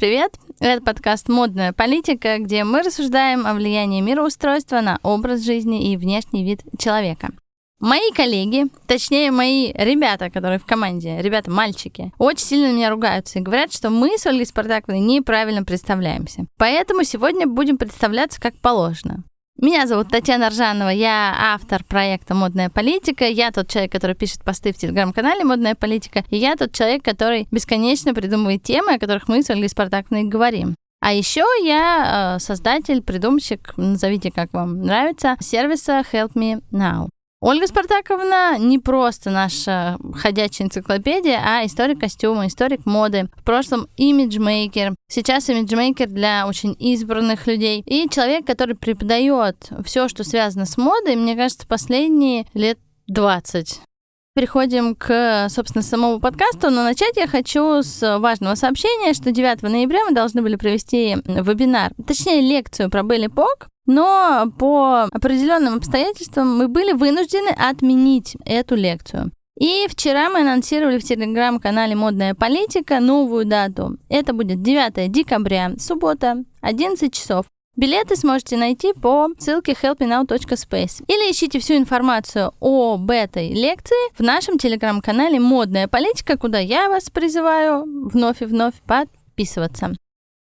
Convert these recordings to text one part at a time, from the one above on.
привет! Это подкаст «Модная политика», где мы рассуждаем о влиянии мироустройства на образ жизни и внешний вид человека. Мои коллеги, точнее мои ребята, которые в команде, ребята-мальчики, очень сильно меня ругаются и говорят, что мы с Ольгой Спартаковной неправильно представляемся. Поэтому сегодня будем представляться как положено. Меня зовут Татьяна Ржанова, я автор проекта «Модная политика», я тот человек, который пишет посты в телеграм-канале «Модная политика», и я тот человек, который бесконечно придумывает темы, о которых мы с Ольгой Спартаковной говорим. А еще я э, создатель, придумщик, назовите как вам нравится, сервиса Help Me Now. Ольга Спартаковна не просто наша ходячая энциклопедия, а историк костюма, историк моды. В прошлом имиджмейкер, сейчас имиджмейкер для очень избранных людей. И человек, который преподает все, что связано с модой, мне кажется, последние лет 20 переходим к, собственно, самому подкасту, но начать я хочу с важного сообщения, что 9 ноября мы должны были провести вебинар, точнее лекцию про Белли Пок, но по определенным обстоятельствам мы были вынуждены отменить эту лекцию. И вчера мы анонсировали в телеграм-канале «Модная политика» новую дату. Это будет 9 декабря, суббота, 11 часов. Билеты сможете найти по ссылке helpmenow.space. Или ищите всю информацию об этой лекции в нашем телеграм-канале «Модная политика», куда я вас призываю вновь и вновь подписываться.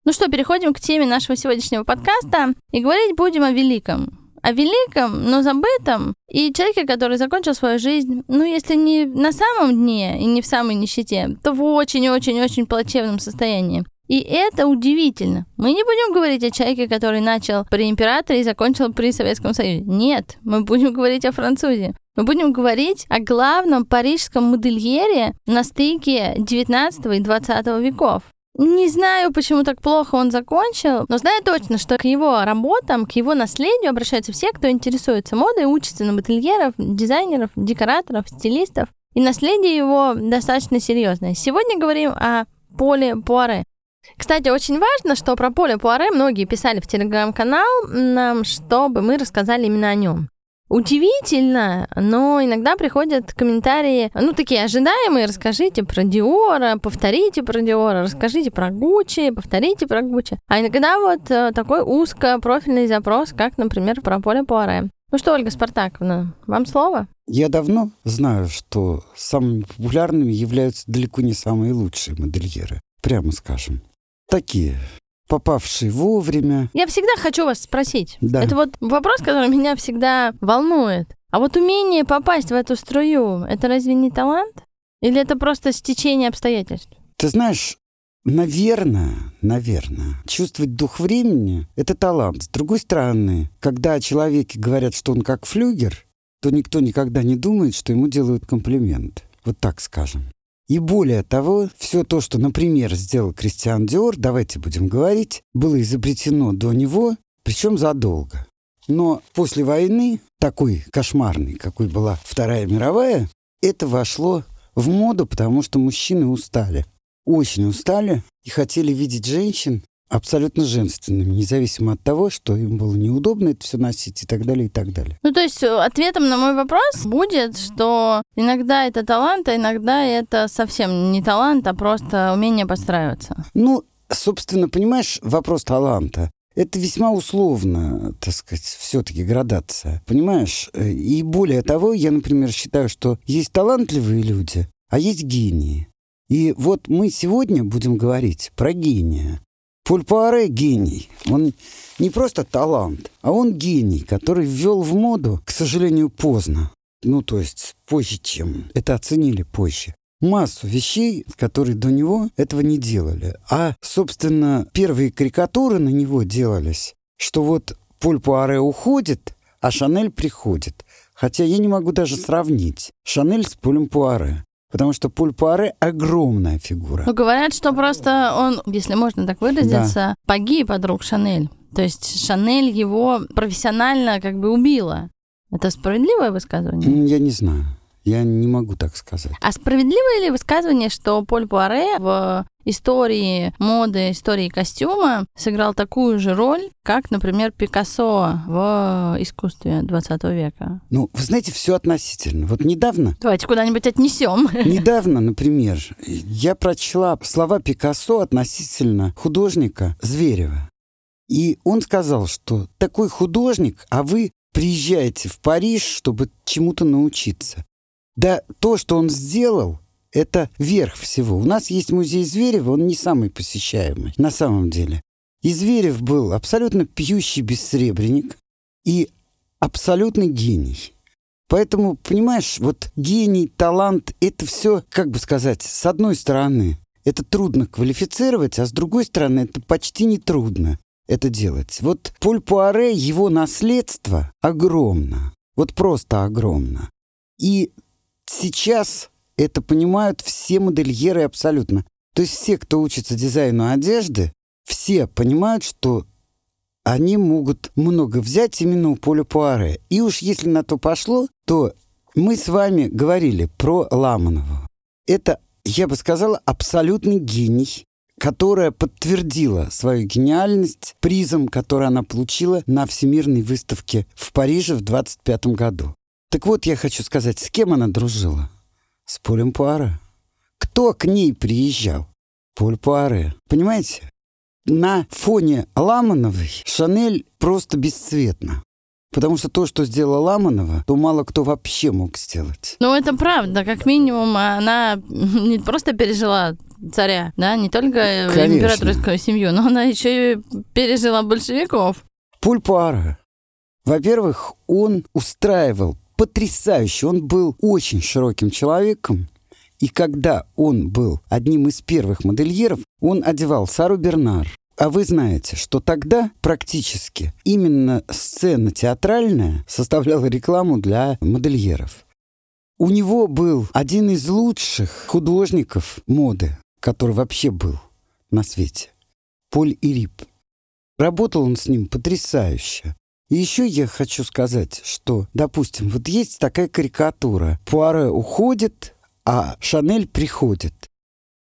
Ну что, переходим к теме нашего сегодняшнего подкаста и говорить будем о великом. О великом, но забытом, и человеке, который закончил свою жизнь, ну, если не на самом дне и не в самой нищете, то в очень-очень-очень плачевном состоянии. И это удивительно. Мы не будем говорить о человеке, который начал при императоре и закончил при Советском Союзе. Нет, мы будем говорить о французе. Мы будем говорить о главном парижском модельере на стыке 19 и 20 веков. Не знаю, почему так плохо он закончил, но знаю точно, что к его работам, к его наследию обращаются все, кто интересуется модой, учится на модельеров, дизайнеров, декораторов, стилистов. И наследие его достаточно серьезное. Сегодня говорим о Поле Пуаре. Кстати, очень важно, что про Поле Пуаре многие писали в телеграм-канал нам, чтобы мы рассказали именно о нем. Удивительно, но иногда приходят комментарии, ну, такие ожидаемые, расскажите про Диора, повторите про Диора, расскажите про Гуччи, повторите про Гуччи. А иногда вот э, такой узкопрофильный запрос, как, например, про Поле Пуаре. Ну что, Ольга Спартаковна, вам слово? Я давно знаю, что самыми популярными являются далеко не самые лучшие модельеры, прямо скажем. Такие попавший вовремя. Я всегда хочу вас спросить. Да. Это вот вопрос, который меня всегда волнует. А вот умение попасть в эту струю, это разве не талант? Или это просто стечение обстоятельств? Ты знаешь, наверное, наверное, чувствовать дух времени — это талант. С другой стороны, когда о человеке говорят, что он как флюгер, то никто никогда не думает, что ему делают комплимент. Вот так скажем. И более того, все то, что, например, сделал Кристиан Диор, давайте будем говорить, было изобретено до него, причем задолго. Но после войны, такой кошмарной, какой была Вторая мировая, это вошло в моду, потому что мужчины устали. Очень устали и хотели видеть женщин абсолютно женственными, независимо от того, что им было неудобно это все носить и так далее, и так далее. Ну, то есть э, ответом на мой вопрос будет, что иногда это талант, а иногда это совсем не талант, а просто умение подстраиваться. Ну, собственно, понимаешь, вопрос таланта. Это весьма условно, так сказать, все-таки градация. Понимаешь? Э, и более того, я, например, считаю, что есть талантливые люди, а есть гении. И вот мы сегодня будем говорить про гения. Поль Пуаре — гений. Он не просто талант, а он гений, который ввел в моду, к сожалению, поздно. Ну, то есть позже, чем это оценили позже. Массу вещей, которые до него этого не делали. А, собственно, первые карикатуры на него делались, что вот Поль уходит, а Шанель приходит. Хотя я не могу даже сравнить Шанель с Полем. Потому что Поль Пуаре огромная фигура. Ну, говорят, что просто он, если можно так выразиться, да. погиб от рук Шанель. То есть Шанель его профессионально как бы убила. Это справедливое высказывание? Я не знаю. Я не могу так сказать. А справедливое ли высказывание, что Поль Пуаре в истории моды, истории костюма сыграл такую же роль, как, например, Пикассо в искусстве 20 века? Ну, вы знаете, все относительно. Вот недавно... Давайте куда-нибудь отнесем. Недавно, например, я прочла слова Пикассо относительно художника Зверева. И он сказал, что такой художник, а вы приезжаете в Париж, чтобы чему-то научиться. Да то, что он сделал, это верх всего. У нас есть музей Зверева, он не самый посещаемый на самом деле. И Зверев был абсолютно пьющий бессребренник и абсолютный гений. Поэтому, понимаешь, вот гений, талант — это все, как бы сказать, с одной стороны, это трудно квалифицировать, а с другой стороны, это почти не трудно это делать. Вот Поль Пуаре, его наследство огромно. Вот просто огромно. И сейчас это понимают все модельеры абсолютно. То есть все, кто учится дизайну одежды, все понимают, что они могут много взять именно у Поля Пуаре. И уж если на то пошло, то мы с вами говорили про Ламанову. Это, я бы сказала, абсолютный гений, которая подтвердила свою гениальность призом, который она получила на Всемирной выставке в Париже в 25 году. Так вот, я хочу сказать, с кем она дружила? С Полем Пуаре. Кто к ней приезжал? Поль Пуаре. Понимаете? На фоне Ламановой Шанель просто бесцветна. Потому что то, что сделала Ламанова, то мало кто вообще мог сделать. Ну, это правда. Как минимум, она не просто пережила царя, да, не только Конечно. императорскую семью, но она еще и пережила большевиков. Поль Пуаре. Во-первых, он устраивал потрясающе. Он был очень широким человеком. И когда он был одним из первых модельеров, он одевал Сару Бернар. А вы знаете, что тогда практически именно сцена театральная составляла рекламу для модельеров. У него был один из лучших художников моды, который вообще был на свете. Поль Ирип. Работал он с ним потрясающе. И еще я хочу сказать, что, допустим, вот есть такая карикатура. Пуаре уходит, а Шанель приходит.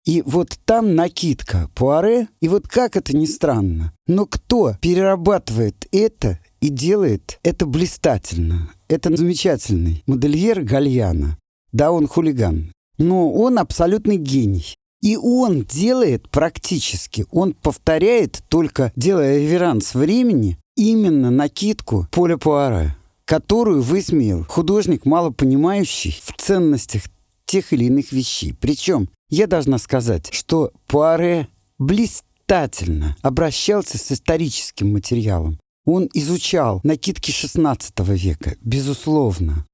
И вот там накидка Пуаре, и вот как это ни странно, но кто перерабатывает это и делает это блистательно? Это замечательный модельер Гальяна. Да, он хулиган, но он абсолютный гений. И он делает практически, он повторяет, только делая реверанс времени, именно накидку Поля Пуаре, которую высмеял художник, мало понимающий в ценностях тех или иных вещей. Причем я должна сказать, что Пуаре блистательно обращался с историческим материалом. Он изучал накидки XVI века, безусловно.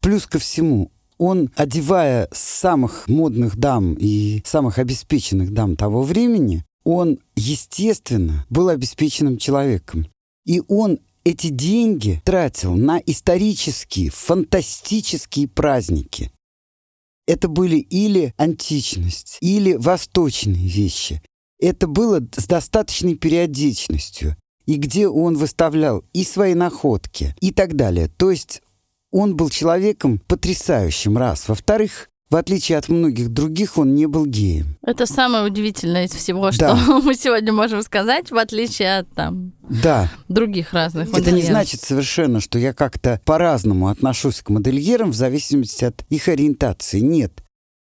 Плюс ко всему, он, одевая самых модных дам и самых обеспеченных дам того времени, он, естественно, был обеспеченным человеком. И он эти деньги тратил на исторические, фантастические праздники. Это были или античность, или восточные вещи. Это было с достаточной периодичностью, и где он выставлял и свои находки, и так далее. То есть он был человеком потрясающим, раз. Во-вторых, в отличие от многих других, он не был геем. Это самое удивительное из всего, что да. мы сегодня можем сказать, в отличие от там, да. других разных модельеров. Это не значит совершенно, что я как-то по-разному отношусь к модельерам в зависимости от их ориентации. Нет.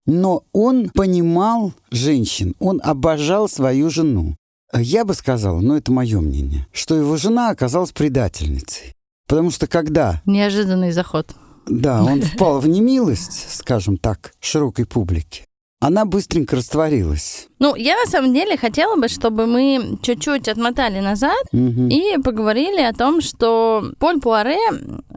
Но он понимал женщин, он обожал свою жену. Я бы сказал, но это мое мнение, что его жена оказалась предательницей. Потому что когда... Неожиданный заход. Да, он впал в немилость, скажем так, широкой публике. Она быстренько растворилась. Ну, я на самом деле хотела бы, чтобы мы чуть-чуть отмотали назад угу. и поговорили о том, что Поль Пуаре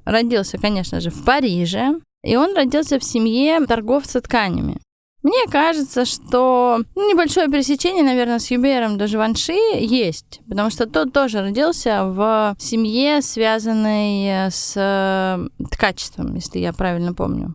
родился, конечно же, в Париже, и он родился в семье торговца тканями. Мне кажется, что ну, небольшое пересечение, наверное, с Юбером до Живанши есть, потому что тот тоже родился в семье, связанной с э, ткачеством, если я правильно помню.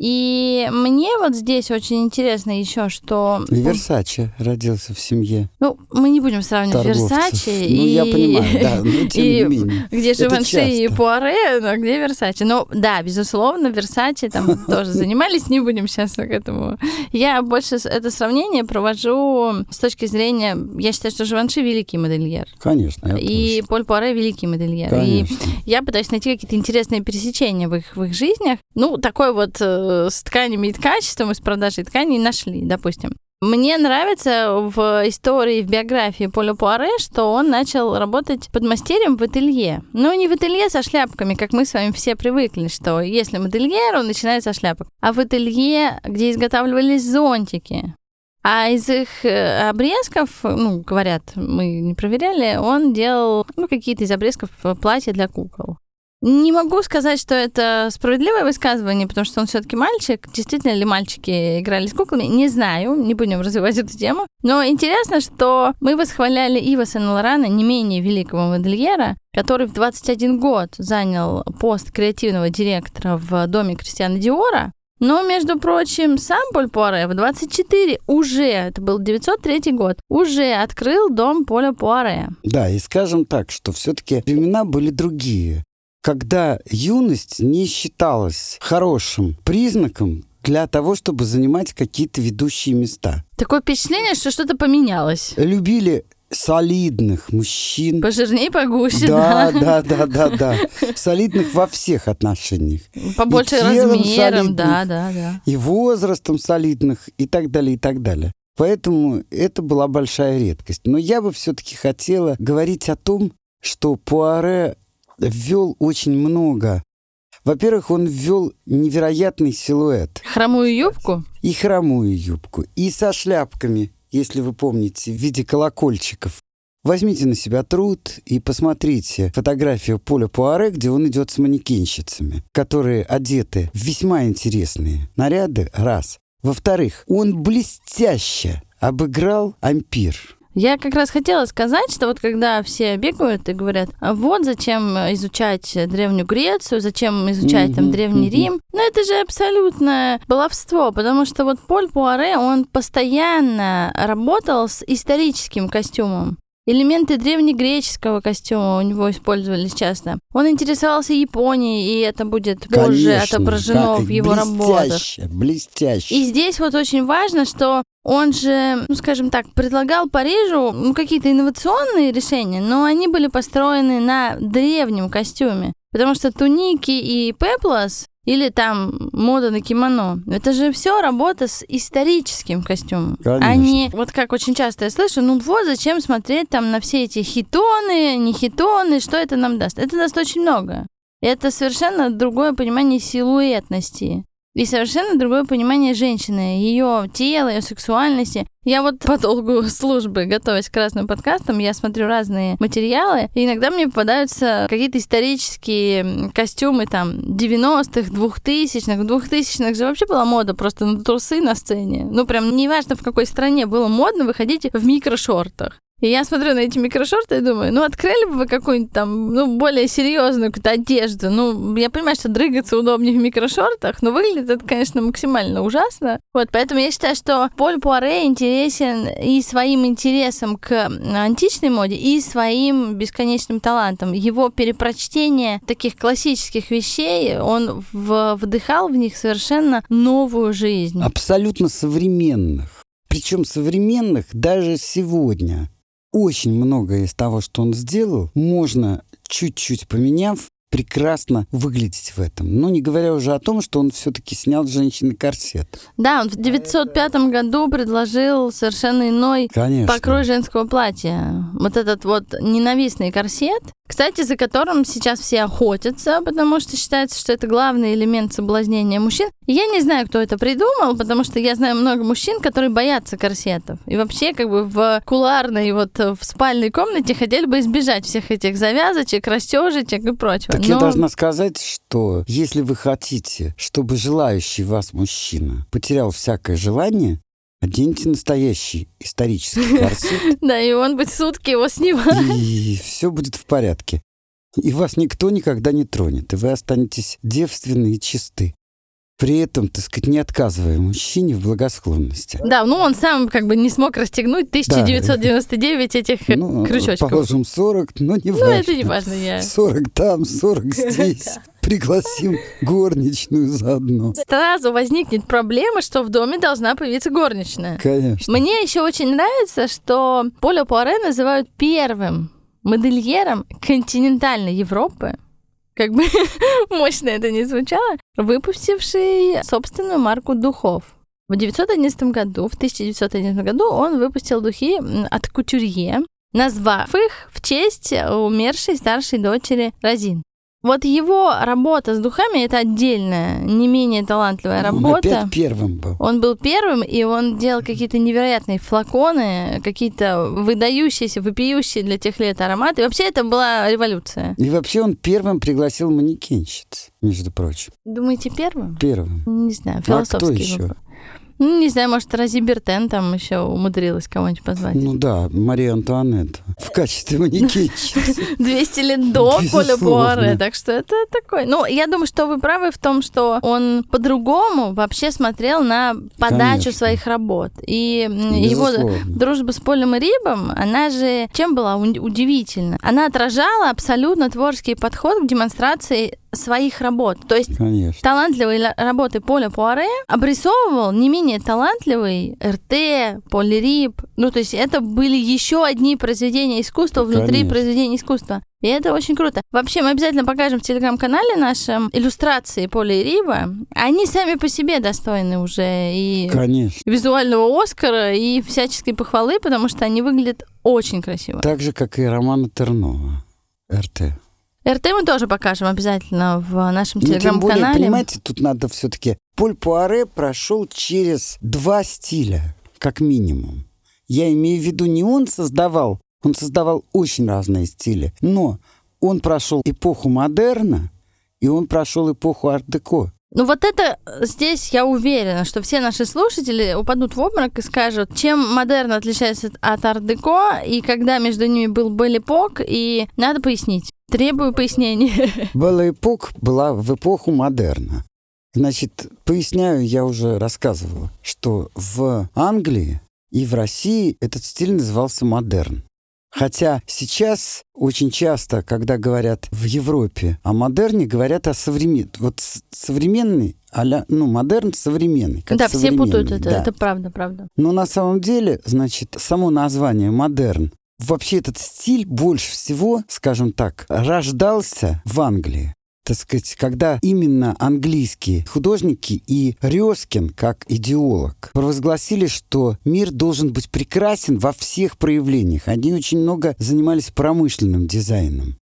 И мне вот здесь очень интересно еще, что... И Версаче родился в семье. Ну, мы не будем сравнивать торговцев. Версаче Ну, и... я понимаю, да, но тем и не менее. Где Живанши и. Пуаре, но где Версаче? Ну, да, безусловно, Версаче там тоже занимались, не будем сейчас к этому. Я больше это сравнение провожу с точки зрения... Я считаю, что Живанши великий модельер. Конечно, я И. Поль Пуаре великий модельер. И Конечно. я пытаюсь найти какие-то интересные пересечения в их, в их жизнях. Ну, такой вот э, с тканями и ткачеством, и с продажей тканей нашли, допустим. Мне нравится в истории, в биографии Поля Пуаре, что он начал работать подмастерьем в ателье. Но не в ателье со шляпками, как мы с вами все привыкли, что если модельер, он начинает со шляпок. А в ателье, где изготавливались зонтики. А из их э, обрезков, ну, говорят, мы не проверяли, он делал ну, какие-то из обрезков э, платья для кукол. Не могу сказать, что это справедливое высказывание, потому что он все-таки мальчик. Действительно ли мальчики играли с куклами? Не знаю, не будем развивать эту тему. Но интересно, что мы восхваляли Ива Сен-Лорана, не менее великого модельера, который в 21 год занял пост креативного директора в доме Кристиана Диора. Но, между прочим, сам Поль Пуаре в 24 уже, это был 903 год, уже открыл дом Поля Пуаре. Да, и скажем так, что все-таки времена были другие, когда юность не считалась хорошим признаком для того, чтобы занимать какие-то ведущие места. Такое впечатление, что что-то поменялось. Любили солидных мужчин. Пожирнее, погуще, Да, да. да, да, да, да. Солидных во всех отношениях. Побольше И размером, да, да, да. И возрастом солидных, и так далее, и так далее. Поэтому это была большая редкость. Но я бы все-таки хотела говорить о том, что Пуаре ввел очень много. Во-первых, он ввел невероятный силуэт. Хромую юбку? И хромую юбку, и со шляпками, если вы помните, в виде колокольчиков. Возьмите на себя труд и посмотрите фотографию Поля Пуаре, где он идет с манекенщицами, которые одеты в весьма интересные наряды, раз. Во-вторых, он блестяще обыграл ампир. Я как раз хотела сказать, что вот когда все бегают и говорят, «А вот зачем изучать Древнюю Грецию, зачем изучать там Мгм, Древний мгм. Рим, ну это же абсолютное баловство, потому что вот Поль Пуаре, он постоянно работал с историческим костюмом. Элементы древнегреческого костюма у него использовались часто. Он интересовался Японией, и это будет позже Конечно, отображено как- в его работах. блестяще, Блестяще. И здесь вот очень важно, что он же, ну, скажем так, предлагал Парижу ну, какие-то инновационные решения, но они были построены на древнем костюме. Потому что туники и пеплос или там мода на кимоно, это же все работа с историческим костюмом. Конечно. А не, вот как очень часто я слышу, ну вот зачем смотреть там на все эти хитоны, не хитоны, что это нам даст? Это даст очень много. Это совершенно другое понимание силуэтности. И совершенно другое понимание женщины, ее тела, ее сексуальности. Я вот по долгу службы, готовясь к разным подкастам, я смотрю разные материалы, и иногда мне попадаются какие-то исторические костюмы там 90-х, 2000-х. В 2000-х же вообще была мода просто на трусы на сцене. Ну, прям неважно, в какой стране было модно выходить в микрошортах. И я смотрю на эти микрошорты и думаю, ну, открыли бы вы какую-нибудь там, ну, более серьезную какую-то одежду. Ну, я понимаю, что дрыгаться удобнее в микрошортах, но выглядит это, конечно, максимально ужасно. Вот, поэтому я считаю, что Поль Пуаре интересен и своим интересом к античной моде, и своим бесконечным талантом. Его перепрочтение таких классических вещей, он в- вдыхал в них совершенно новую жизнь. Абсолютно современных. Причем современных даже сегодня. Очень многое из того, что он сделал, можно, чуть-чуть поменяв, прекрасно выглядеть в этом. Ну, не говоря уже о том, что он все-таки снял женщины корсет. Да, он в 905 году предложил совершенно иной Конечно. покрой женского платья. Вот этот вот ненавистный корсет, кстати, за которым сейчас все охотятся, потому что считается, что это главный элемент соблазнения мужчин. И я не знаю, кто это придумал, потому что я знаю много мужчин, которые боятся корсетов. И вообще, как бы в куларной, вот в спальной комнате хотели бы избежать всех этих завязочек, растежечек и прочего. Так я Но- должна сказать, что если вы хотите, чтобы желающий вас мужчина потерял всякое желание, оденьте настоящий исторический корсет, Да, и он будет сутки его снимать. и все будет в порядке. И вас никто никогда не тронет, и вы останетесь девственны и чисты. При этом, так сказать, не отказывая мужчине в благосклонности. Да, ну он сам как бы не смог расстегнуть 1999 этих Ну, крючочков. положим 40, но не Ну, важно. это не важно, я... 40 там, 40 здесь. Пригласим горничную заодно. Сразу возникнет проблема, что в доме должна появиться горничная. Конечно. Мне еще очень нравится, что Поля Пуаре называют первым модельером континентальной Европы, как бы мощно это не звучало, выпустивший собственную марку духов. В 1911 году, в 1911 году он выпустил духи от кутюрье, назвав их в честь умершей старшей дочери Розин. Вот его работа с духами — это отдельная, не менее талантливая Он работа. опять первым был. Он был первым, и он делал какие-то невероятные флаконы, какие-то выдающиеся, вопиющие для тех лет ароматы. И вообще это была революция. И вообще он первым пригласил манекенщиц, между прочим. Думаете, первым? Первым. Не знаю, Ну, а кто философский еще? вопрос. Ну, не знаю, может, Рози Бертен там еще умудрилась кого-нибудь позвать. Ну да, Мария Антуанетта в качестве манекенщицы. 200 лет до Безусловно. Пуаре, так что это такой... Ну, я думаю, что вы правы в том, что он по-другому вообще смотрел на подачу своих работ. И его дружба с Полем и Рибом, она же чем была удивительна? Она отражала абсолютно творческий подход к демонстрации своих работ. То есть Конечно. талантливые ла- работы Поля Пуаре обрисовывал не менее талантливый РТ, Поль Риб. Ну, то есть это были еще одни произведения искусства внутри Конечно. произведений искусства. И это очень круто. Вообще, мы обязательно покажем в телеграм-канале нашем иллюстрации Поля и Риба. Они сами по себе достойны уже и Конечно. визуального Оскара, и всяческой похвалы, потому что они выглядят очень красиво. Так же, как и Романа Тернова. РТ. РТ мы тоже покажем обязательно в нашем Ну, телеграм-канале. понимаете, тут надо все-таки... Поль Пуаре прошел через два стиля, как минимум. Я имею в виду, не он создавал, он создавал очень разные стили, но он прошел эпоху модерна, и он прошел эпоху арт-деко. Ну вот это э, здесь я уверена, что все наши слушатели упадут в обморок и скажут, чем модерн отличается от- арт-деко, и когда между ними был Беллипок, и надо пояснить. Требую пояснения. Белла эпох была в эпоху модерна. Значит, поясняю, я уже рассказывала, что в Англии и в России этот стиль назывался модерн. Хотя сейчас очень часто, когда говорят в Европе о модерне, говорят о современном. Вот современный, а ну, модерн современный. Как да, все путают современный, это, да. это правда, правда. Но на самом деле, значит, само название модерн, вообще этот стиль больше всего, скажем так, рождался в Англии. Так сказать, когда именно английские художники и Рёскин, как идеолог, провозгласили, что мир должен быть прекрасен во всех проявлениях. Они очень много занимались промышленным дизайном.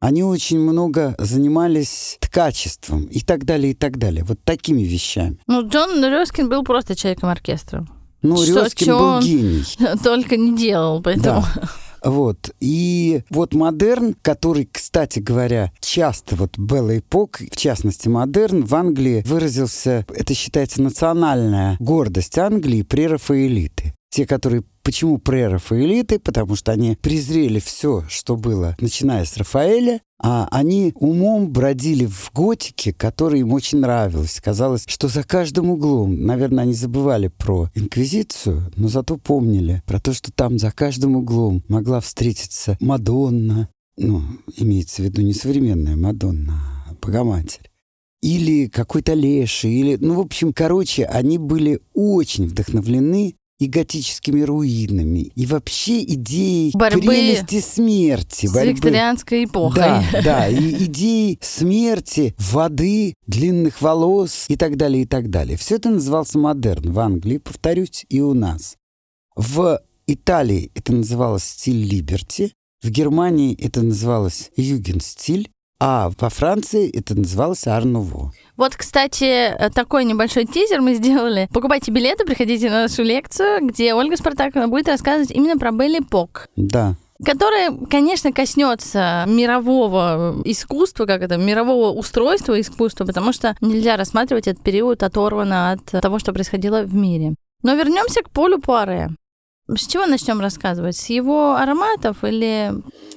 Они очень много занимались ткачеством и так далее, и так далее. Вот такими вещами. Ну, Джон Рёскин был просто человеком оркестра. Ну, чё был гений. Только не делал, поэтому... Да. Вот. И вот модерн, который, кстати говоря, часто вот Белла Эпок, в частности модерн, в Англии выразился, это считается национальная гордость Англии прерафаэлиты. Те, которые Почему прерафаэлиты? Потому что они презрели все, что было, начиная с Рафаэля, а они умом бродили в готике, которая им очень нравилась. Казалось, что за каждым углом, наверное, они забывали про инквизицию, но зато помнили про то, что там за каждым углом могла встретиться Мадонна, ну, имеется в виду не современная Мадонна, а Богоматерь. Или какой-то леший, или... Ну, в общем, короче, они были очень вдохновлены и готическими руинами, и вообще идеей Борьбы прелести смерти. С борьбы. викторианской эпохой. Да, да, и идеи смерти, воды, длинных волос и так далее, и так далее. Все это назывался модерн в Англии, повторюсь, и у нас. В Италии это называлось стиль либерти, в Германии это называлось юген-стиль, а во Франции это называлось арнуво. Вот, кстати, такой небольшой тизер мы сделали. Покупайте билеты, приходите на нашу лекцию, где Ольга Спартакова будет рассказывать именно про Белли Пок. Да, которая, конечно, коснется мирового искусства, как это, мирового устройства искусства, потому что нельзя рассматривать этот период оторванно от того, что происходило в мире. Но вернемся к Полю Пуаре. С чего начнем рассказывать? С его ароматов или...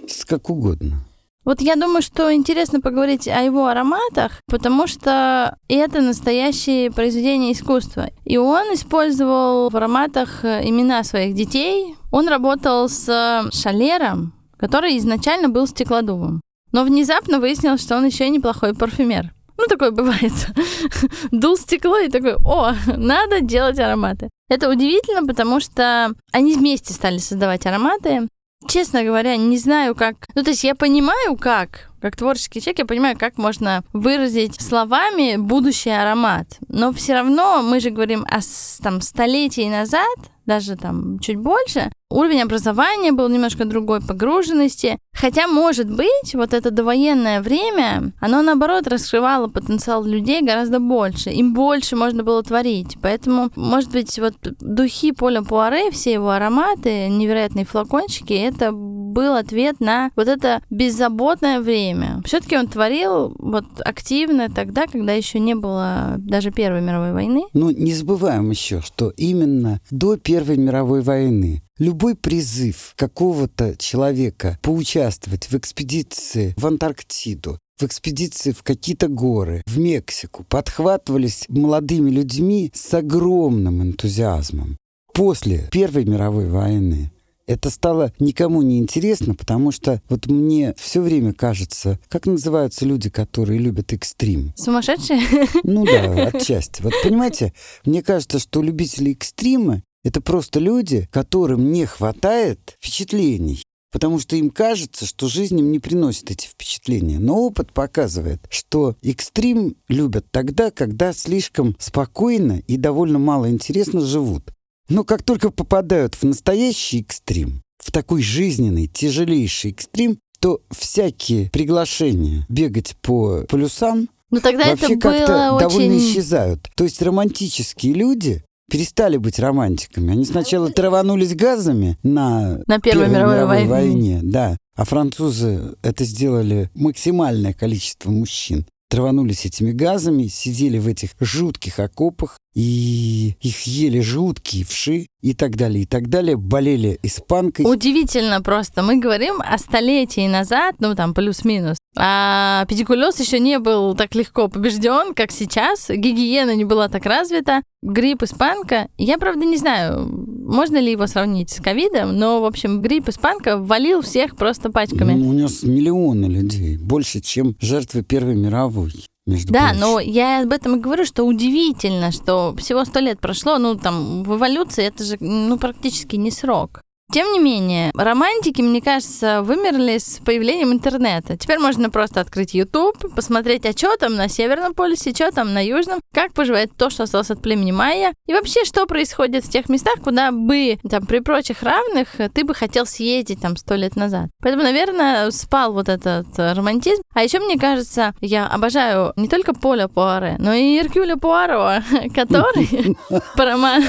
с как угодно. Вот я думаю, что интересно поговорить о его ароматах, потому что это настоящее произведение искусства. И он использовал в ароматах э, имена своих детей. Он работал с шалером, который изначально был стеклодувом. Но внезапно выяснилось, что он еще и неплохой парфюмер. Ну, такое бывает. Дул стекло и такой, о, надо делать ароматы. Это удивительно, потому что они вместе стали создавать ароматы. Честно говоря, не знаю, как... Ну, то есть я понимаю, как, как творческий человек, я понимаю, как можно выразить словами будущий аромат. Но все равно мы же говорим о там, столетии назад, даже там чуть больше, уровень образования был немножко другой, погруженности. Хотя, может быть, вот это довоенное время, оно, наоборот, раскрывало потенциал людей гораздо больше. Им больше можно было творить. Поэтому, может быть, вот духи Поля Пуаре, все его ароматы, невероятные флакончики, это был ответ на вот это беззаботное время. Все-таки он творил вот активно тогда, когда еще не было даже Первой мировой войны. Ну, не забываем еще, что именно до Первой мировой войны Любой призыв какого-то человека поучаствовать в экспедиции в Антарктиду, в экспедиции в какие-то горы, в Мексику, подхватывались молодыми людьми с огромным энтузиазмом. После Первой мировой войны это стало никому не интересно, потому что вот мне все время кажется, как называются люди, которые любят экстрим? Сумасшедшие? Ну да, отчасти. Вот понимаете, мне кажется, что любители экстрима это просто люди, которым не хватает впечатлений потому что им кажется, что жизнь им не приносит эти впечатления. Но опыт показывает, что экстрим любят тогда, когда слишком спокойно и довольно мало интересно живут. Но как только попадают в настоящий экстрим, в такой жизненный, тяжелейший экстрим, то всякие приглашения бегать по полюсам ну, тогда вообще это как-то довольно очень... исчезают. То есть романтические люди перестали быть романтиками. Они сначала траванулись газами на, на Первой, мировой, мировой войне. войне, да. А французы это сделали максимальное количество мужчин. Траванулись этими газами, сидели в этих жутких окопах, и их ели жуткие вши и так далее, и так далее, болели испанкой. Удивительно просто. Мы говорим о столетии назад, ну там плюс-минус. А педикулез еще не был так легко побежден, как сейчас. Гигиена не была так развита. Грипп испанка. Я, правда, не знаю, можно ли его сравнить с ковидом, но, в общем, грипп испанка валил всех просто пачками. Ну, унес миллионы людей, больше, чем жертвы Первой мировой между Да, прочим. но я об этом и говорю, что удивительно, что всего сто лет прошло, ну там в эволюции это же ну практически не срок. Тем не менее, романтики, мне кажется, вымерли с появлением интернета. Теперь можно просто открыть YouTube, посмотреть, а что там на Северном полюсе, что там на Южном, как поживает то, что осталось от племени Майя, и вообще, что происходит в тех местах, куда бы, там, при прочих равных, ты бы хотел съездить там сто лет назад. Поэтому, наверное, спал вот этот романтизм. А еще, мне кажется, я обожаю не только Поля Пуаре, но и Иркюля Пуаро, который по роману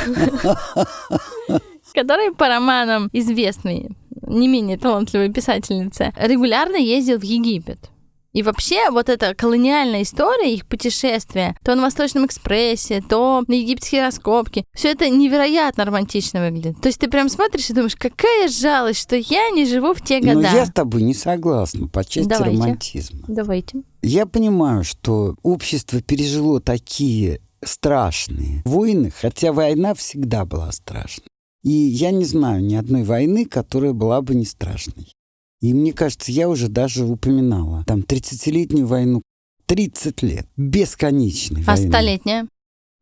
который по романам известный, не менее талантливой писательницы, регулярно ездил в Египет. И вообще вот эта колониальная история, их путешествия, то на Восточном экспрессе, то на египетские раскопки, все это невероятно романтично выглядит. То есть ты прям смотришь и думаешь, какая жалость, что я не живу в те года. Но я с тобой не согласна по части Давайте. романтизма. Давайте. Я понимаю, что общество пережило такие страшные войны, хотя война всегда была страшной. И я не знаю ни одной войны, которая была бы не страшной. И мне кажется, я уже даже упоминала там 30-летнюю войну. 30 лет. Бесконечной А войны. столетняя?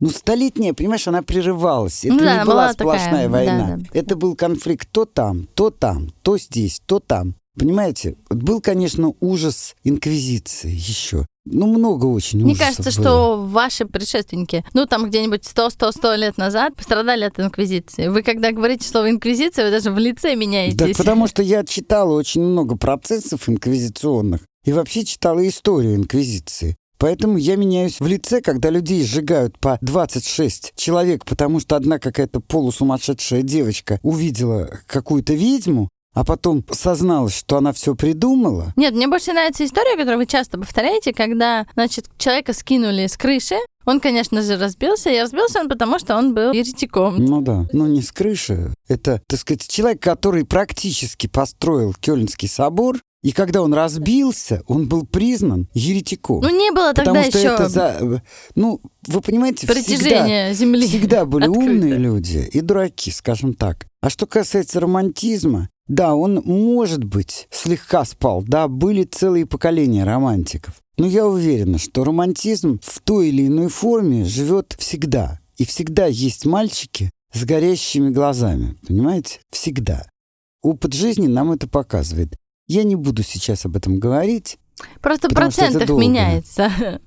Ну, столетняя, понимаешь, она прерывалась. Это Ну да, не была была сплошная такая, война. да, да. Это был конфликт то там, то там, то здесь, то там. Понимаете? Был, конечно, ужас инквизиции еще. Ну, много очень Мне кажется, было. что ваши предшественники, ну, там где-нибудь 100-100-100 лет назад пострадали от инквизиции. Вы, когда говорите слово инквизиция, вы даже в лице меняетесь. Да, потому что я читала очень много процессов инквизиционных и вообще читала историю инквизиции. Поэтому я меняюсь в лице, когда людей сжигают по 26 человек, потому что одна какая-то полусумасшедшая девочка увидела какую-то ведьму, а потом созналась, что она все придумала. Нет, мне больше нравится история, которую вы часто повторяете, когда, значит, человека скинули с крыши, он, конечно же, разбился, и разбился он потому, что он был еретиком. Ну да, но не с крыши. Это, так сказать, человек, который практически построил Кёльнский собор, И когда он разбился, он был признан еретиком. Ну, не было тогда Потому что еще это за... Ну, вы понимаете, всегда, притяжения Земли. всегда были открыто. умные люди и дураки, скажем так. А что касается романтизма, да, он, может быть, слегка спал. Да, были целые поколения романтиков. Но я уверена, что романтизм в той или иной форме живет всегда. И всегда есть мальчики с горящими глазами. Понимаете? Всегда. Опыт жизни нам это показывает. Я не буду сейчас об этом говорить. Просто в процентах меняется.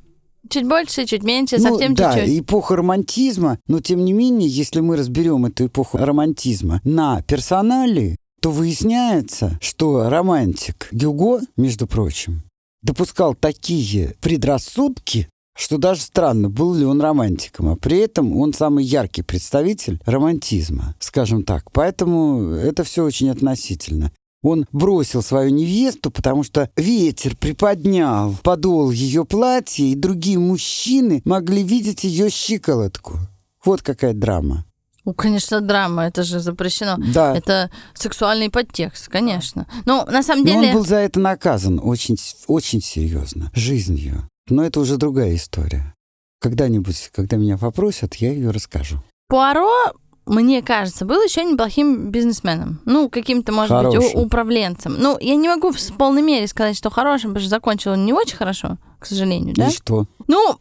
Чуть больше, чуть меньше, Ну, совсем да, чуть-чуть. эпоха романтизма, но тем не менее, если мы разберем эту эпоху романтизма на персонали, то выясняется, что романтик Гюго, между прочим, допускал такие предрассудки, что даже странно, был ли он романтиком. А при этом он самый яркий представитель романтизма, скажем так. Поэтому это все очень относительно. Он бросил свою невесту, потому что ветер приподнял подол ее платья, и другие мужчины могли видеть ее щиколотку. Вот какая драма. Ну, конечно, драма, это же запрещено. Да. Это сексуальный подтекст, конечно. Но на самом Но деле... он был за это наказан очень, очень серьезно, жизнью. Но это уже другая история. Когда-нибудь, когда меня попросят, я ее расскажу. Пуаро, мне кажется, был еще неплохим бизнесменом. Ну, каким-то, может быть, Хорошим. у- управленцем. Ну, я не могу в полной мере сказать, что хорошим, потому что закончил он не очень хорошо, к сожалению, да? И что? Ну,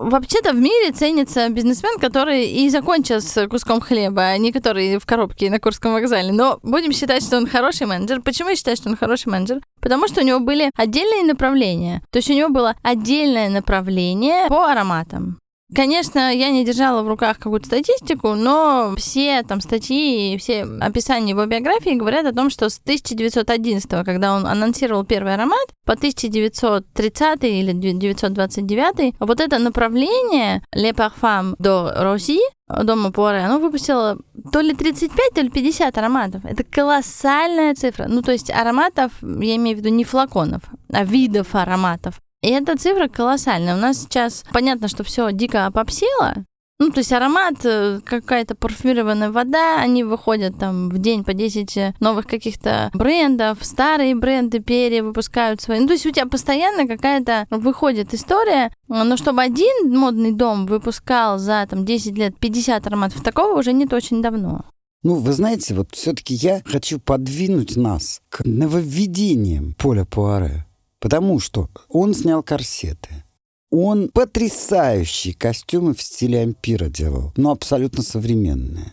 вообще-то в мире ценится бизнесмен, который и закончил с куском хлеба, а не который в коробке на Курском вокзале. Но будем считать, что он хороший менеджер. Почему я считаю, что он хороший менеджер? Потому что у него были отдельные направления. То есть у него было отдельное направление по ароматам. Конечно, я не держала в руках какую-то статистику, но все там статьи и все описания его биографии говорят о том, что с 1911, когда он анонсировал первый аромат, по 1930 или 1929, вот это направление Le Parfum de Rosy, дома Пуаре, оно выпустило то ли 35, то ли 50 ароматов. Это колоссальная цифра. Ну, то есть ароматов, я имею в виду не флаконов, а видов ароматов. И эта цифра колоссальная. У нас сейчас понятно, что все дико опопсело. Ну, то есть аромат, э, какая-то парфюмированная вода, они выходят там в день по 10 новых каких-то брендов, старые бренды перевыпускают свои. Ну, то есть у тебя постоянно какая-то выходит история, но чтобы один модный дом выпускал за там 10 лет 50 ароматов, такого уже нет очень давно. Ну, вы знаете, вот все-таки я хочу подвинуть нас к нововведениям Поля Пуаре. Потому что он снял корсеты. Он потрясающие костюмы в стиле ампира делал, но абсолютно современные.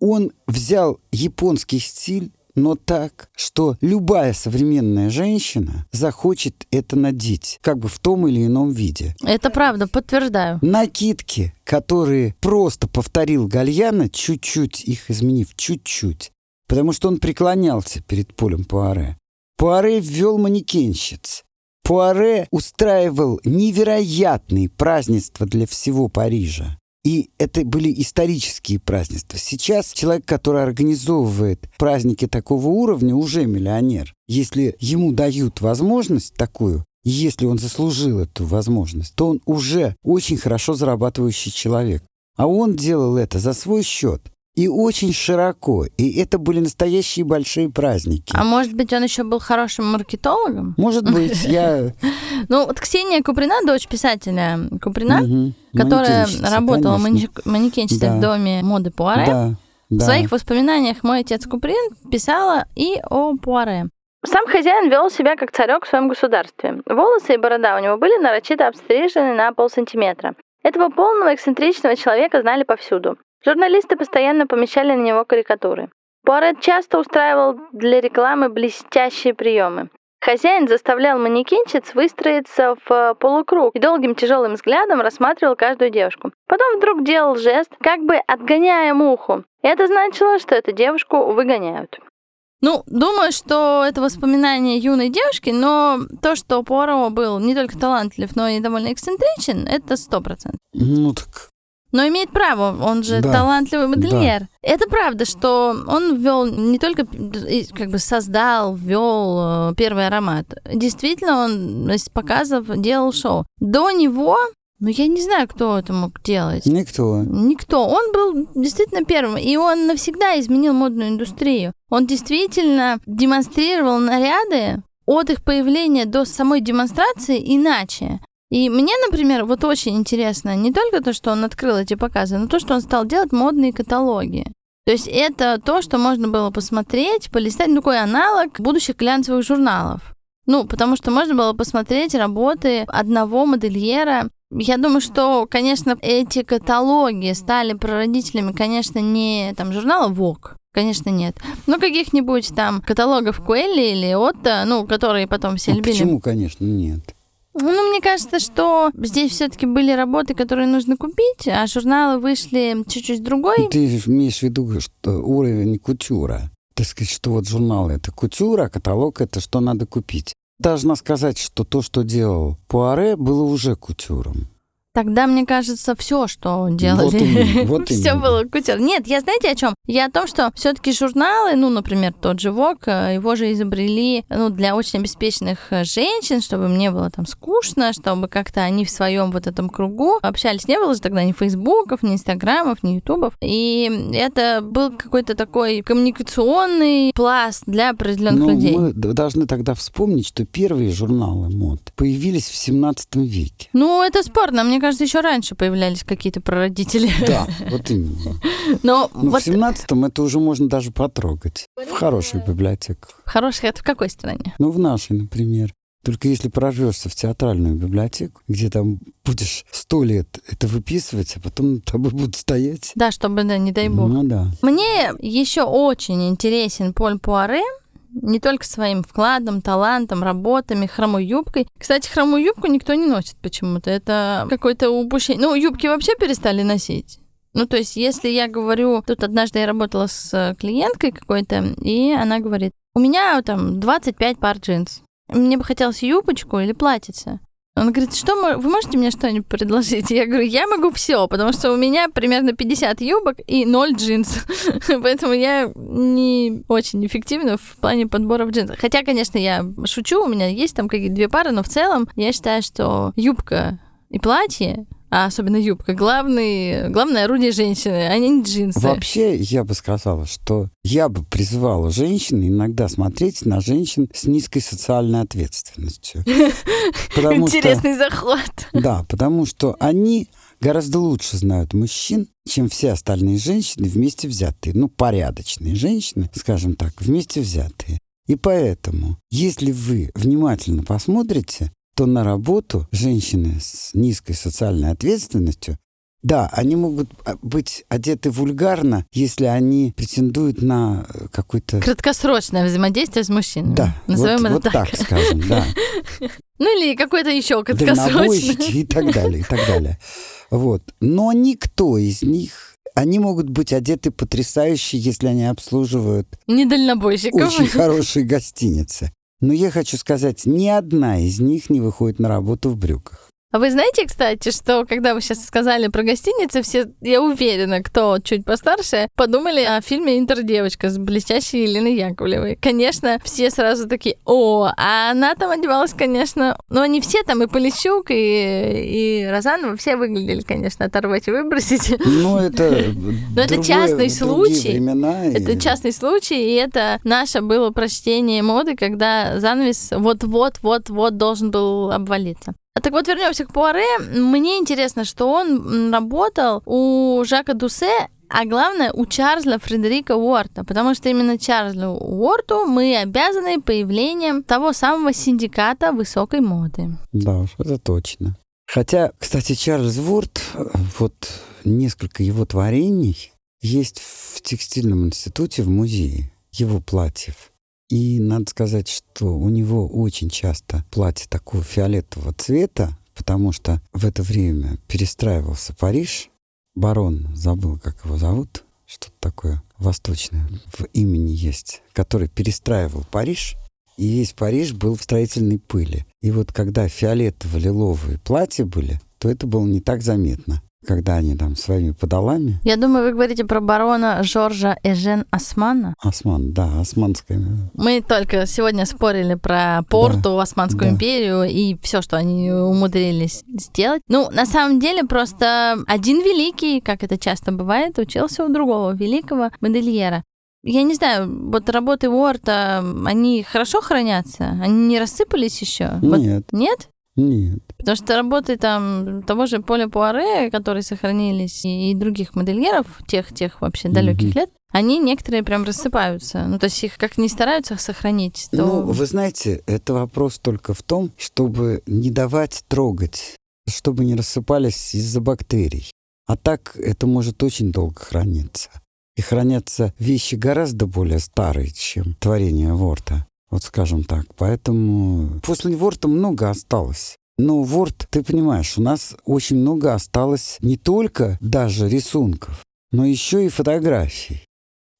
Он взял японский стиль, но так, что любая современная женщина захочет это надеть, как бы в том или ином виде. Это правда, подтверждаю. Накидки, которые просто повторил Гальяна, чуть-чуть их изменив, чуть-чуть. Потому что он преклонялся перед Полем Пуаре. Пуаре ввел манекенщиц. Пуаре устраивал невероятные празднества для всего Парижа. И это были исторические празднества. Сейчас человек, который организовывает праздники такого уровня, уже миллионер. Если ему дают возможность такую, если он заслужил эту возможность, то он уже очень хорошо зарабатывающий человек. А он делал это за свой счет. И очень широко. И это были настоящие большие праздники. А может быть, он еще был хорошим маркетологом? Может быть, я... Ну, вот Ксения Куприна, дочь писателя Куприна, которая работала манекенщицей в доме моды Пуаре, в своих воспоминаниях мой отец Куприн писала и о Пуаре. Сам хозяин вел себя как царек в своем государстве. Волосы и борода у него были нарочито обстрижены на полсантиметра. Этого полного эксцентричного человека знали повсюду. Журналисты постоянно помещали на него карикатуры. Пуаре часто устраивал для рекламы блестящие приемы. Хозяин заставлял манекенщиц выстроиться в э, полукруг и долгим тяжелым взглядом рассматривал каждую девушку. Потом вдруг делал жест, как бы отгоняя муху. И это значило, что эту девушку выгоняют. Ну, думаю, что это воспоминание юной девушки, но то, что Пуаро был не только талантлив, но и довольно эксцентричен, это сто процентов. Ну так, Но имеет право, он же Да. талантливый модельер. Это правда, что он ввел не только как бы создал, ввел э, первый аромат. Действительно, он из показов делал шоу. До него, ну я не знаю, кто это мог делать. никто. Никто. Он был действительно первым, и он навсегда изменил модную индустрию. Он действительно демонстрировал наряды, от их появления до самой демонстрации иначе. И мне, например, вот очень интересно не только то, что он открыл эти показы, но то, что он стал делать модные каталоги. То есть это то, что можно было посмотреть, полистать, ну, такой аналог будущих глянцевых журналов. Ну, потому что можно было посмотреть работы одного модельера. Я думаю, что, конечно, эти каталоги стали прародителями, конечно, не там журнала Vogue, Конечно, нет. Ну, каких-нибудь там каталогов Куэлли или Отто, ну, которые потом все ну, любили. Почему, конечно, нет? Ну, мне кажется, что здесь все-таки были работы, которые нужно купить, а журналы вышли чуть-чуть другой. Ты имеешь в виду, что уровень кутюра. Так сказать, что вот журналы это кутюра, а каталог это что надо купить. Должна сказать, что то, что делал Пуаре, было уже кутюром. Тогда, мне кажется, все, что делали, Вот именно, вот все именно. было кутюр. Нет, я знаете о чем? Я о том, что все-таки журналы, ну, например, тот же Вок, его же изобрели, ну, для очень обеспеченных э, женщин, чтобы мне было там скучно, чтобы как-то они в своем вот этом кругу общались. Не было же тогда ни Фейсбуков, ни Инстаграмов, ни Ютубов. И это был какой-то такой коммуникационный пласт для определенных Но людей. мы должны тогда вспомнить, что первые журналы мод появились в 17 веке. Ну, это спорно. Мне кажется, еще раньше появлялись какие-то прародители. Да, вот именно. Но Но вот в 17-м это уже можно даже потрогать. В хороших библиотеках. хороший это в какой стране? Ну, в нашей, например. Только если прорвешься в театральную библиотеку, где там будешь сто лет это выписывать, а потом тобой будут стоять. Да, чтобы, да, не дай бог. Ну да. Мне еще очень интересен Поль Пуаре, не только своим вкладом, талантом, работами, хромой юбкой. Кстати, хромую юбку никто не носит почему-то. Это какое-то упущение. Ну, юбки вообще перестали носить. Ну, то есть, если я говорю... Тут однажды я работала с клиенткой какой-то, и она говорит, у меня там 25 пар джинс. Мне бы хотелось юбочку или платьице. Он говорит, что вы можете мне что-нибудь предложить? Я говорю, я могу все, потому что у меня примерно 50 юбок и 0 джинс. Поэтому я не очень эффективна в плане подбора джинсов. Хотя, конечно, я шучу, у меня есть там какие-то две пары, но в целом я считаю, что юбка и платье, а особенно юбка, главный, главное орудие женщины, а не джинсы. Вообще, я бы сказала, что я бы призвала женщин иногда смотреть на женщин с низкой социальной ответственностью. Интересный заход. Да, потому что они гораздо лучше знают мужчин, чем все остальные женщины вместе взятые. Ну, порядочные женщины, скажем так, вместе взятые. И поэтому, если вы внимательно посмотрите, то на работу женщины с низкой социальной ответственностью да, они могут а, быть одеты вульгарно, если они претендуют на э, какой-то... Краткосрочное взаимодействие с мужчинами. Да, Назовем вот, это вот так. так скажем, да. Ну или какое-то еще краткосрочное. и так далее, и так далее. Вот. Но никто из них, они могут быть одеты потрясающе, если они обслуживают Не дальнобойщиков. очень хорошие гостиницы. Но я хочу сказать, ни одна из них не выходит на работу в брюках. А вы знаете, кстати, что когда вы сейчас сказали про гостиницы, все, я уверена, кто чуть постарше, подумали о фильме «Интердевочка» с блестящей Еленой Яковлевой. Конечно, все сразу такие, о, а она там одевалась, конечно, ну они все там, и Полищук, и, и Розанова, все выглядели, конечно, оторвать и выбросить. Но это, это другое- частный случай. времена, и- Это частный случай, и это наше было прочтение моды, когда занавес вот-вот-вот-вот должен был обвалиться. А Так вот, вернемся к Пуаре. Мне интересно, что он работал у Жака Дусе, а главное, у Чарльза Фредерика Уорта, потому что именно Чарльзу Уорту мы обязаны появлением того самого синдиката высокой моды. Да это точно. Хотя, кстати, Чарльз Ворд, э, вот несколько его творений есть в текстильном институте в музее, его платьев. И надо сказать, что у него очень часто платье такого фиолетового цвета, потому что в это время перестраивался Париж. Барон, забыл, как его зовут, что-то такое восточное в имени есть, который перестраивал Париж, и весь Париж был в строительной пыли. И вот когда фиолетово-лиловые платья были, то это было не так заметно, когда они там своими подолами. Я думаю, вы говорите про барона Жоржа Эжен Османа. Осман, да, османская. Мы только сегодня спорили про Порту, Османскую да. империю и все, что они умудрились сделать. Ну, на самом деле, просто один великий, как это часто бывает, учился у другого великого модельера. я не знаю, вот работы Уорта, они хорошо хранятся? Они не рассыпались еще? Нет. Вот, нет? Нет. Потому что работы там того же Поля Пуаре, которые сохранились, и других модельеров, тех, тех вообще далеких Мгм. лет, они некоторые прям рассыпаются. Ну, то есть их как не стараются сохранить, то... Ну, вы знаете, это вопрос только в том, чтобы не давать трогать, чтобы не рассыпались из-за бактерий. А так это может очень долго храниться. И хранятся вещи гораздо более старые, чем творение Ворта. Вот скажем так. Поэтому после Ворта много осталось. Но Ворт, ты понимаешь, у нас очень много осталось не только даже рисунков, но еще и фотографий.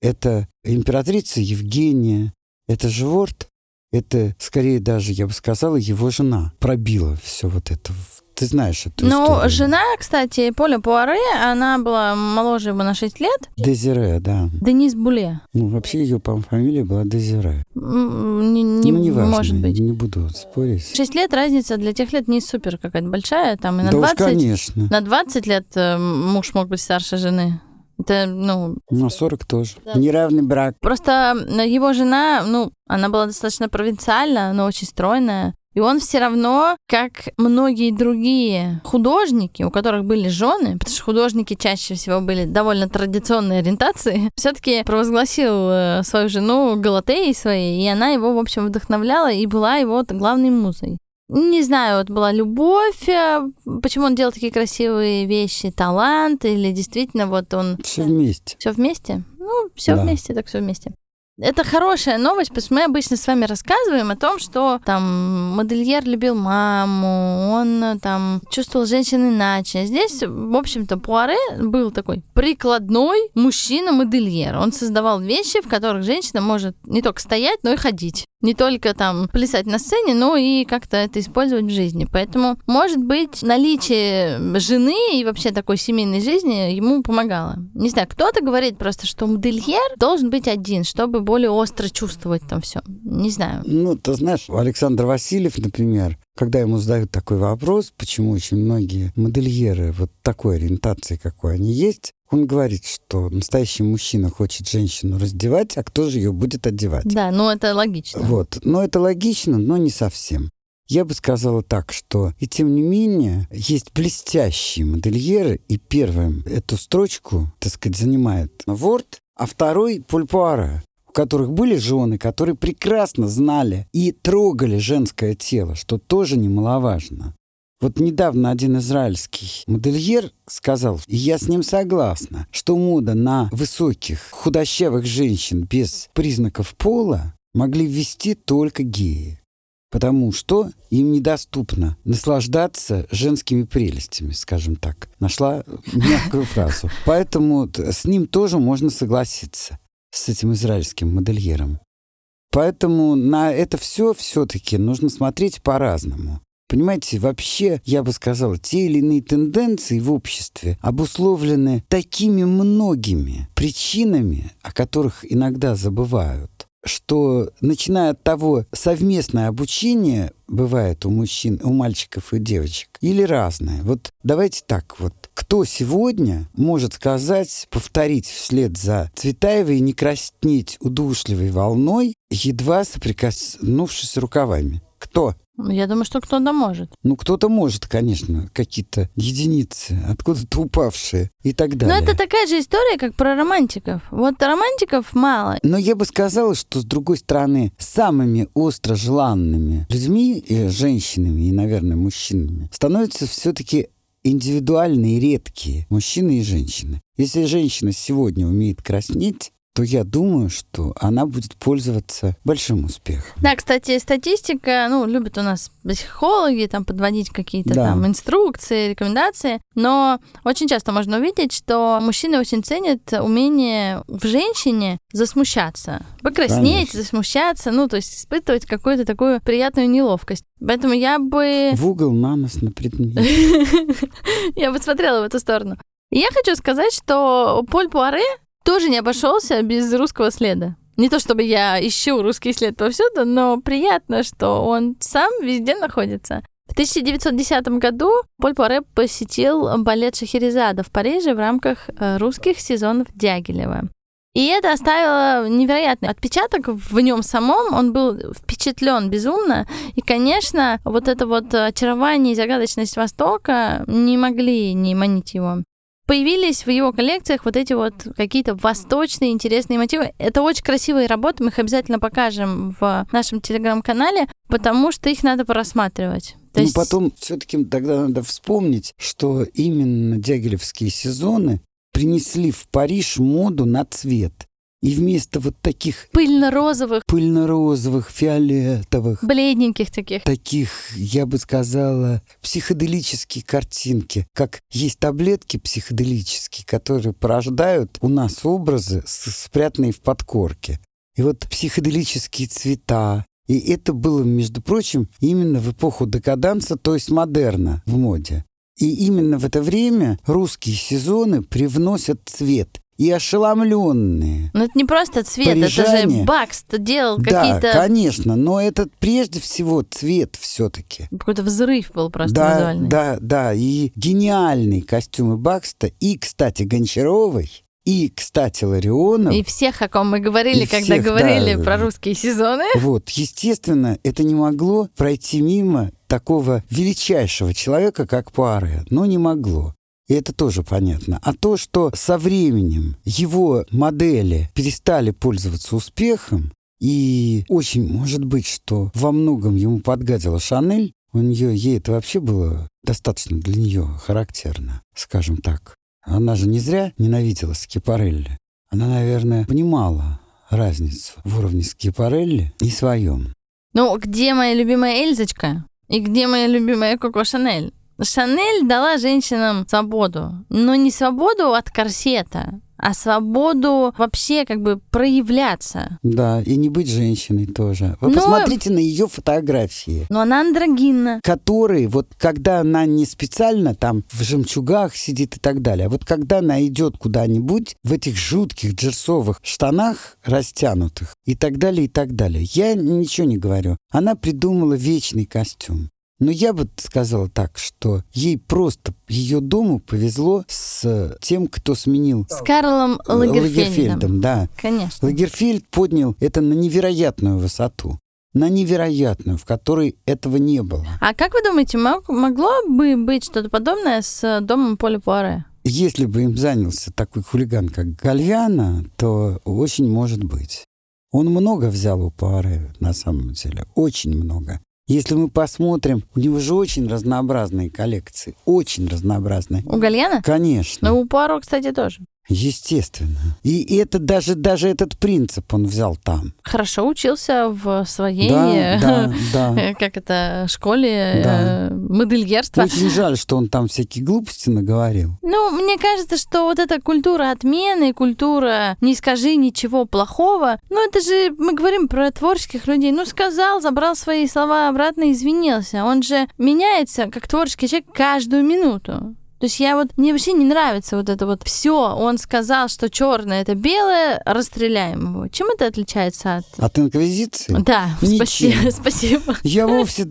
Это императрица Евгения, это же Ворт, это скорее даже, я бы сказала, его жена пробила все вот это. Ты знаешь эту Ну, историю. жена, кстати, Поля Пуаре, она была моложе его на 6 лет. Дезире, да. Денис Буле. Ну, вообще ее, по-моему, фамилия была Дезире. Не, не ну, неважно, может быть. не буду спорить. 6 лет разница для тех лет не супер какая-то большая. Там и на да 20, уж, конечно. на 20 лет э, муж мог быть старше жены. Это, ну, На 40 тоже. Да. Неравный брак. Просто его жена, ну, она была достаточно провинциальна, но очень стройная. И он все равно, как многие другие художники, у которых были жены, потому что художники чаще всего были довольно традиционной ориентации, все-таки провозгласил э, свою жену Галатеей своей, и она его, в общем, вдохновляла и была его главной музой. Не знаю, вот была любовь, э, почему он делал такие красивые вещи, талант, или действительно вот он... Все вместе. Все вместе? Ну, все Да. вместе, так все вместе. Это хорошая новость, потому что мы обычно с вами рассказываем о том, что там модельер любил маму, он э, там чувствовал женщин иначе. Здесь, в общем-то, Пуаре был такой прикладной мужчина-модельер. Он создавал вещи, в которых женщина может не только стоять, но и ходить. Не только там плясать на сцене, но и как-то это использовать в жизни. Поэтому, может быть, наличие жены и вообще такой семейной жизни ему помогало. Не знаю, кто-то говорит просто, что модельер должен быть один, чтобы более остро чувствовать там все. Не знаю. Ну, ты знаешь, Александр Васильев, например, когда ему задают такой вопрос, почему очень многие модельеры вот такой ориентации, какой они есть, он говорит, что настоящий мужчина хочет женщину раздевать, а кто же ее будет одевать? Да, ну это логично. Вот. Но это логично, но не совсем. Я бы сказала так, что и тем не менее есть блестящие модельеры, и первым эту строчку, так сказать, занимает Ворд, а второй Поль у которых были жены, которые прекрасно знали и трогали женское тело, что тоже немаловажно. Вот недавно один израильский модельер сказал, и я с ним согласна, что мода на высоких, худощавых женщин без признаков пола могли ввести только геи. Потому что им недоступно наслаждаться женскими прелестями, скажем так. Нашла мягкую фразу. Поэтому с ним тоже можно согласиться, с этим израильским модельером. Поэтому на это все все-таки нужно смотреть по-разному. Понимаете, вообще, я бы сказал, те или иные тенденции в обществе обусловлены такими многими причинами, о которых иногда забывают, что, начиная от того, совместное обучение бывает у мужчин, у мальчиков и девочек, или разное. Вот давайте так вот. Кто сегодня может сказать, повторить вслед за Цветаевой не краснеть удушливой волной, едва соприкоснувшись рукавами? Кто? Я думаю, что кто-то может. Ну, кто-то может, конечно, какие-то единицы, откуда-то упавшие и так Но далее. это такая же история, как про романтиков. Вот романтиков мало. Но я бы сказала, что, с другой стороны, самыми остро желанными людьми, и женщинами, и, наверное, мужчинами, становятся все-таки индивидуальные, редкие мужчины и женщины. Если женщина сегодня умеет краснеть, то я думаю, что она будет пользоваться большим успехом. Да, кстати, статистика, ну, любят у нас психологи там подводить какие-то Да. там инструкции, рекомендации, но очень часто можно увидеть, что мужчины очень ценят умение в женщине засмущаться, покраснеть, Конечно. засмущаться, ну, то есть испытывать какую-то такую приятную неловкость. Поэтому я бы... В угол на нос, на предмет. Я бы смотрела в эту сторону. Я хочу сказать, что Поль Пуаре тоже не обошелся без русского следа. Не то чтобы я ищу русский след повсюду, но приятно, что он сам везде находится. В 1910 году Поль Пуаре посетил балет Шахерезада в Париже в рамках э, русских сезонов Дягилева. И это оставило невероятный отпечаток в нем самом. Он был впечатлен безумно. И, конечно, вот это вот очарование и загадочность Востока не могли не манить его появились в его коллекциях вот эти вот какие-то восточные интересные мотивы. Это очень красивые работы, мы их обязательно покажем в нашем телеграм-канале, потому что их надо просматривать. То ну, есть... потом все-таки тогда надо вспомнить, что именно дягилевские сезоны принесли в Париж моду на цвет. И вместо вот таких... Пыльно-розовых. Пыльно-розовых, фиолетовых. Бледненьких таких. Таких, я бы сказала, психоделические картинки. Как есть таблетки психоделические, которые порождают у нас образы, спрятанные в подкорке. И вот психоделические цвета, и это было, между прочим, именно в эпоху декаданса, то есть модерна в моде. И именно в это время русские сезоны привносят цвет и ошеломленные. Но это не просто цвет, Парижане, это же Бакс делал какие-то... Да, конечно, но это прежде всего цвет все-таки. Какой-то взрыв был просто да, визуальный. Да, да, и гениальные костюмы Бакста, и, кстати, Гончаровой, и, кстати, Ларионов. И всех, о ком мы говорили, когда всех, говорили да, про русские сезоны. Вот, естественно, это не могло пройти мимо такого величайшего человека, как Пуаре. Но не могло. И это тоже понятно. А то, что со временем его модели перестали пользоваться успехом, и очень может быть, что во многом ему подгадила Шанель, у нее, ей это вообще было достаточно для нее характерно, скажем так. Она же не зря ненавидела Скипарелли. Она, наверное, понимала разницу в уровне Скипарелли и своем. Ну, где моя любимая Эльзочка? И где моя любимая Коко Шанель? Шанель дала женщинам свободу, но не свободу от корсета, а свободу вообще как бы проявляться. Да, и не быть женщиной тоже. Вы но... посмотрите на ее фотографии. Но она андрогинна. Которые, вот когда она не специально там в жемчугах сидит и так далее, а вот когда она идет куда-нибудь в этих жутких джерсовых штанах растянутых и так далее, и так далее. Я ничего не говорю. Она придумала вечный костюм. Но я бы сказала так, что ей просто ее дому повезло с тем, кто сменил... С Карлом Лагерфельдом. Лагерфельдом, да. Конечно. Лагерфельд поднял это на невероятную высоту на невероятную, в которой этого не было. А как вы думаете, мог, могло бы быть что-то подобное с домом Поля Пуаре? Если бы им занялся такой хулиган, как Гальяна, то очень может быть. Он много взял у Пуаре, на самом деле, очень много. Если мы посмотрим, у него же очень разнообразные коллекции. Очень разнообразные. У Гальяна? Конечно. Ну, у Пуаро, кстати, тоже. Естественно. И это даже, даже этот принцип он взял там. Хорошо учился в своей, да, да, да. как это, школе да. модельерства. Очень жаль, что он там всякие глупости наговорил. Ну, мне кажется, что вот эта культура отмены, культура «не скажи ничего плохого», ну, это же мы говорим про творческих людей. Ну, сказал, забрал свои слова обратно, извинился. Он же меняется, как творческий человек, каждую минуту. То есть я вот, мне вообще не нравится вот это вот все. Он сказал, что черное это белое, расстреляем его. Чем это отличается от... От инквизиции? Да, спасибо, спасибо. Я вовсе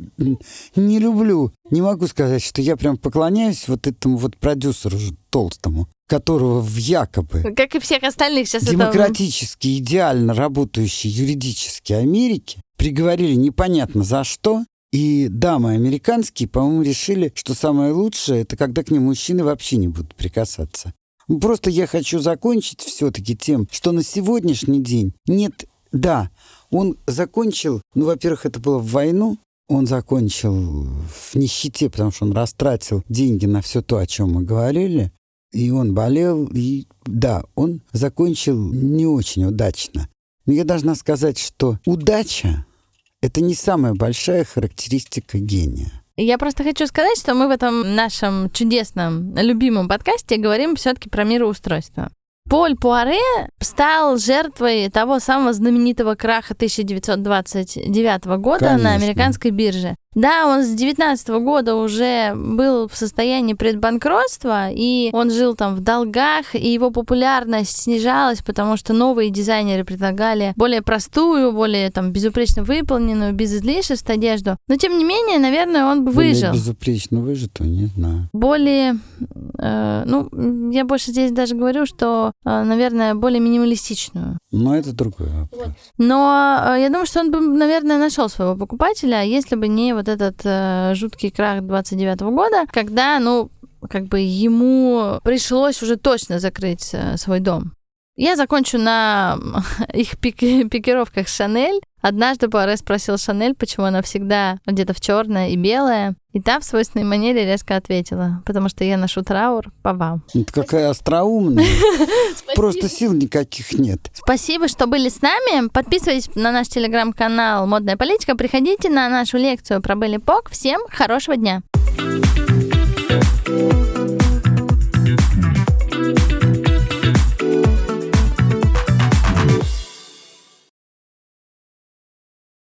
не люблю, не могу сказать, что я прям поклоняюсь вот этому вот продюсеру толстому, которого в якобы... Как и всех остальных сейчас Демократически, это... идеально работающей юридически Америки приговорили непонятно за что, и дамы американские, по-моему, решили, что самое лучшее это когда к ним мужчины вообще не будут прикасаться. Просто я хочу закончить все-таки тем, что на сегодняшний день нет, да, он закончил, ну, во-первых, это было в войну, он закончил в нищете, потому что он растратил деньги на все то, о чем мы говорили, и он болел, и да, он закончил не очень удачно. Но я должна сказать, что удача это не самая большая характеристика гения. Я просто хочу сказать, что мы в этом нашем чудесном, любимом подкасте говорим все-таки про мироустройство. Поль Пуаре стал жертвой того самого знаменитого краха 1929 года Конечно. на американской бирже. Да, он с 19 года уже был в состоянии предбанкротства, и он жил там в долгах, и его популярность снижалась, потому что новые дизайнеры предлагали более простую, более там безупречно выполненную, без излишеств одежду. Но тем не менее, наверное, он бы Более выжил. безупречно выжито, не знаю. Более, э, ну, я больше здесь даже говорю, что, э, наверное, более минималистичную. Но это другой вопрос. Но э, я думаю, что он бы, наверное, нашел своего покупателя, если бы не вот этот э, жуткий крах 29 года, когда, ну, как бы ему пришлось уже точно закрыть э, свой дом. Я закончу на их пик- пикировках Шанель. Однажды Пуаре спросил Шанель, почему она всегда одета в черное и белое. И та в свойственной манере резко ответила, потому что я ношу траур по вам. Это какая остроумная. Просто сил никаких нет. Спасибо, что были с нами. Подписывайтесь на наш телеграм-канал «Модная политика». Приходите на нашу лекцию про Белли Пок. Всем хорошего дня! thank you